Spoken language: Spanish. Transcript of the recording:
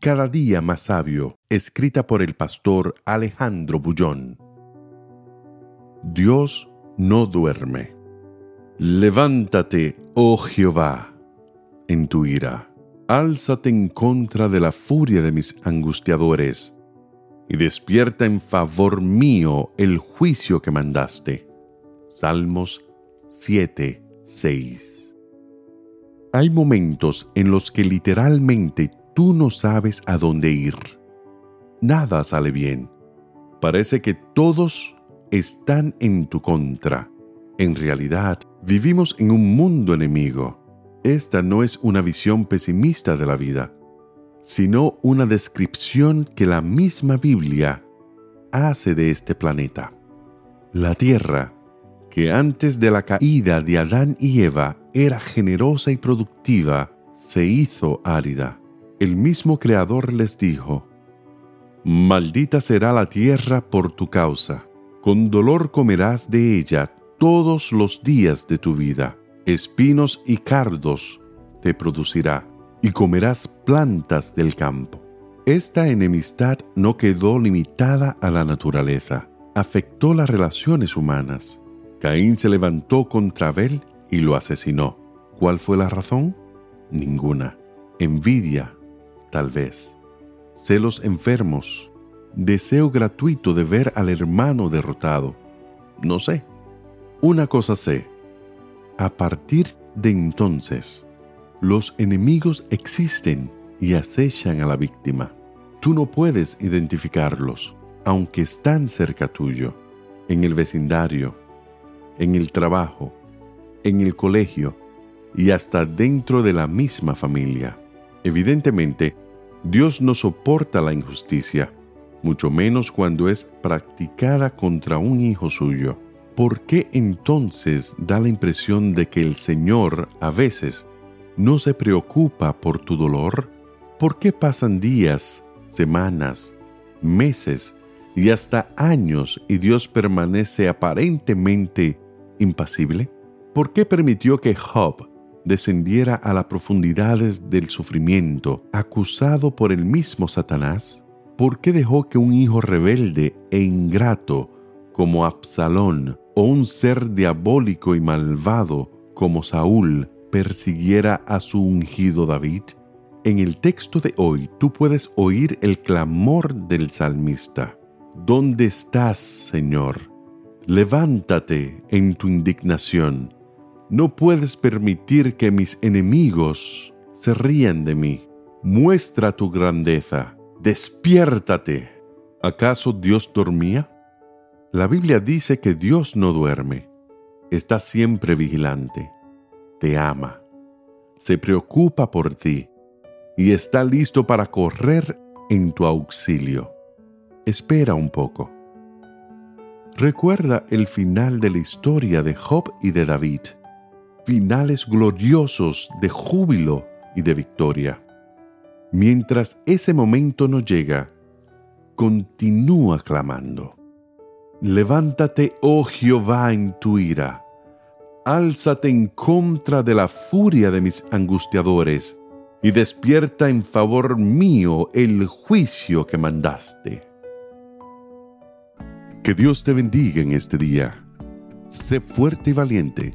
Cada día más sabio, escrita por el pastor Alejandro Bullón. Dios no duerme. Levántate, oh Jehová, en tu ira. Álzate en contra de la furia de mis angustiadores, y despierta en favor mío el juicio que mandaste. Salmos 7, 6. Hay momentos en los que literalmente tú no sabes a dónde ir. Nada sale bien. Parece que todos están en tu contra. En realidad, vivimos en un mundo enemigo. Esta no es una visión pesimista de la vida, sino una descripción que la misma Biblia hace de este planeta. La Tierra, que antes de la caída de Adán y Eva era generosa y productiva, se hizo árida el mismo Creador les dijo, Maldita será la tierra por tu causa, con dolor comerás de ella todos los días de tu vida, espinos y cardos te producirá, y comerás plantas del campo. Esta enemistad no quedó limitada a la naturaleza, afectó las relaciones humanas. Caín se levantó contra Abel y lo asesinó. ¿Cuál fue la razón? Ninguna. Envidia, tal vez. Celos enfermos. Deseo gratuito de ver al hermano derrotado. No sé. Una cosa sé. A partir de entonces, los enemigos existen y acechan a la víctima. Tú no puedes identificarlos, aunque están cerca tuyo, en el vecindario, en el trabajo, en el colegio y hasta dentro de la misma familia. Evidentemente, Dios no soporta la injusticia, mucho menos cuando es practicada contra un hijo suyo. ¿Por qué entonces da la impresión de que el Señor a veces no se preocupa por tu dolor? ¿Por qué pasan días, semanas, meses y hasta años y Dios permanece aparentemente impasible? ¿Por qué permitió que Job descendiera a las profundidades del sufrimiento, acusado por el mismo Satanás? ¿Por qué dejó que un hijo rebelde e ingrato como Absalón o un ser diabólico y malvado como Saúl persiguiera a su ungido David? En el texto de hoy tú puedes oír el clamor del salmista. ¿Dónde estás, Señor? Levántate en tu indignación no puedes permitir que mis enemigos se rían de mí. Muestra tu grandeza. Despiértate. ¿Acaso Dios dormía? La Biblia dice que Dios no duerme. Está siempre vigilante. Te ama. Se preocupa por ti y está listo para correr en tu auxilio. Espera un poco. Recuerda el final de la historia de Job y de David finales gloriosos de júbilo y de victoria. Mientras ese momento no llega, continúa clamando. Levántate, oh Jehová, en tu ira. Álzate en contra de la furia de mis angustiadores, y despierta en favor mío el juicio que mandaste. Que Dios te bendiga en este día. Sé fuerte y valiente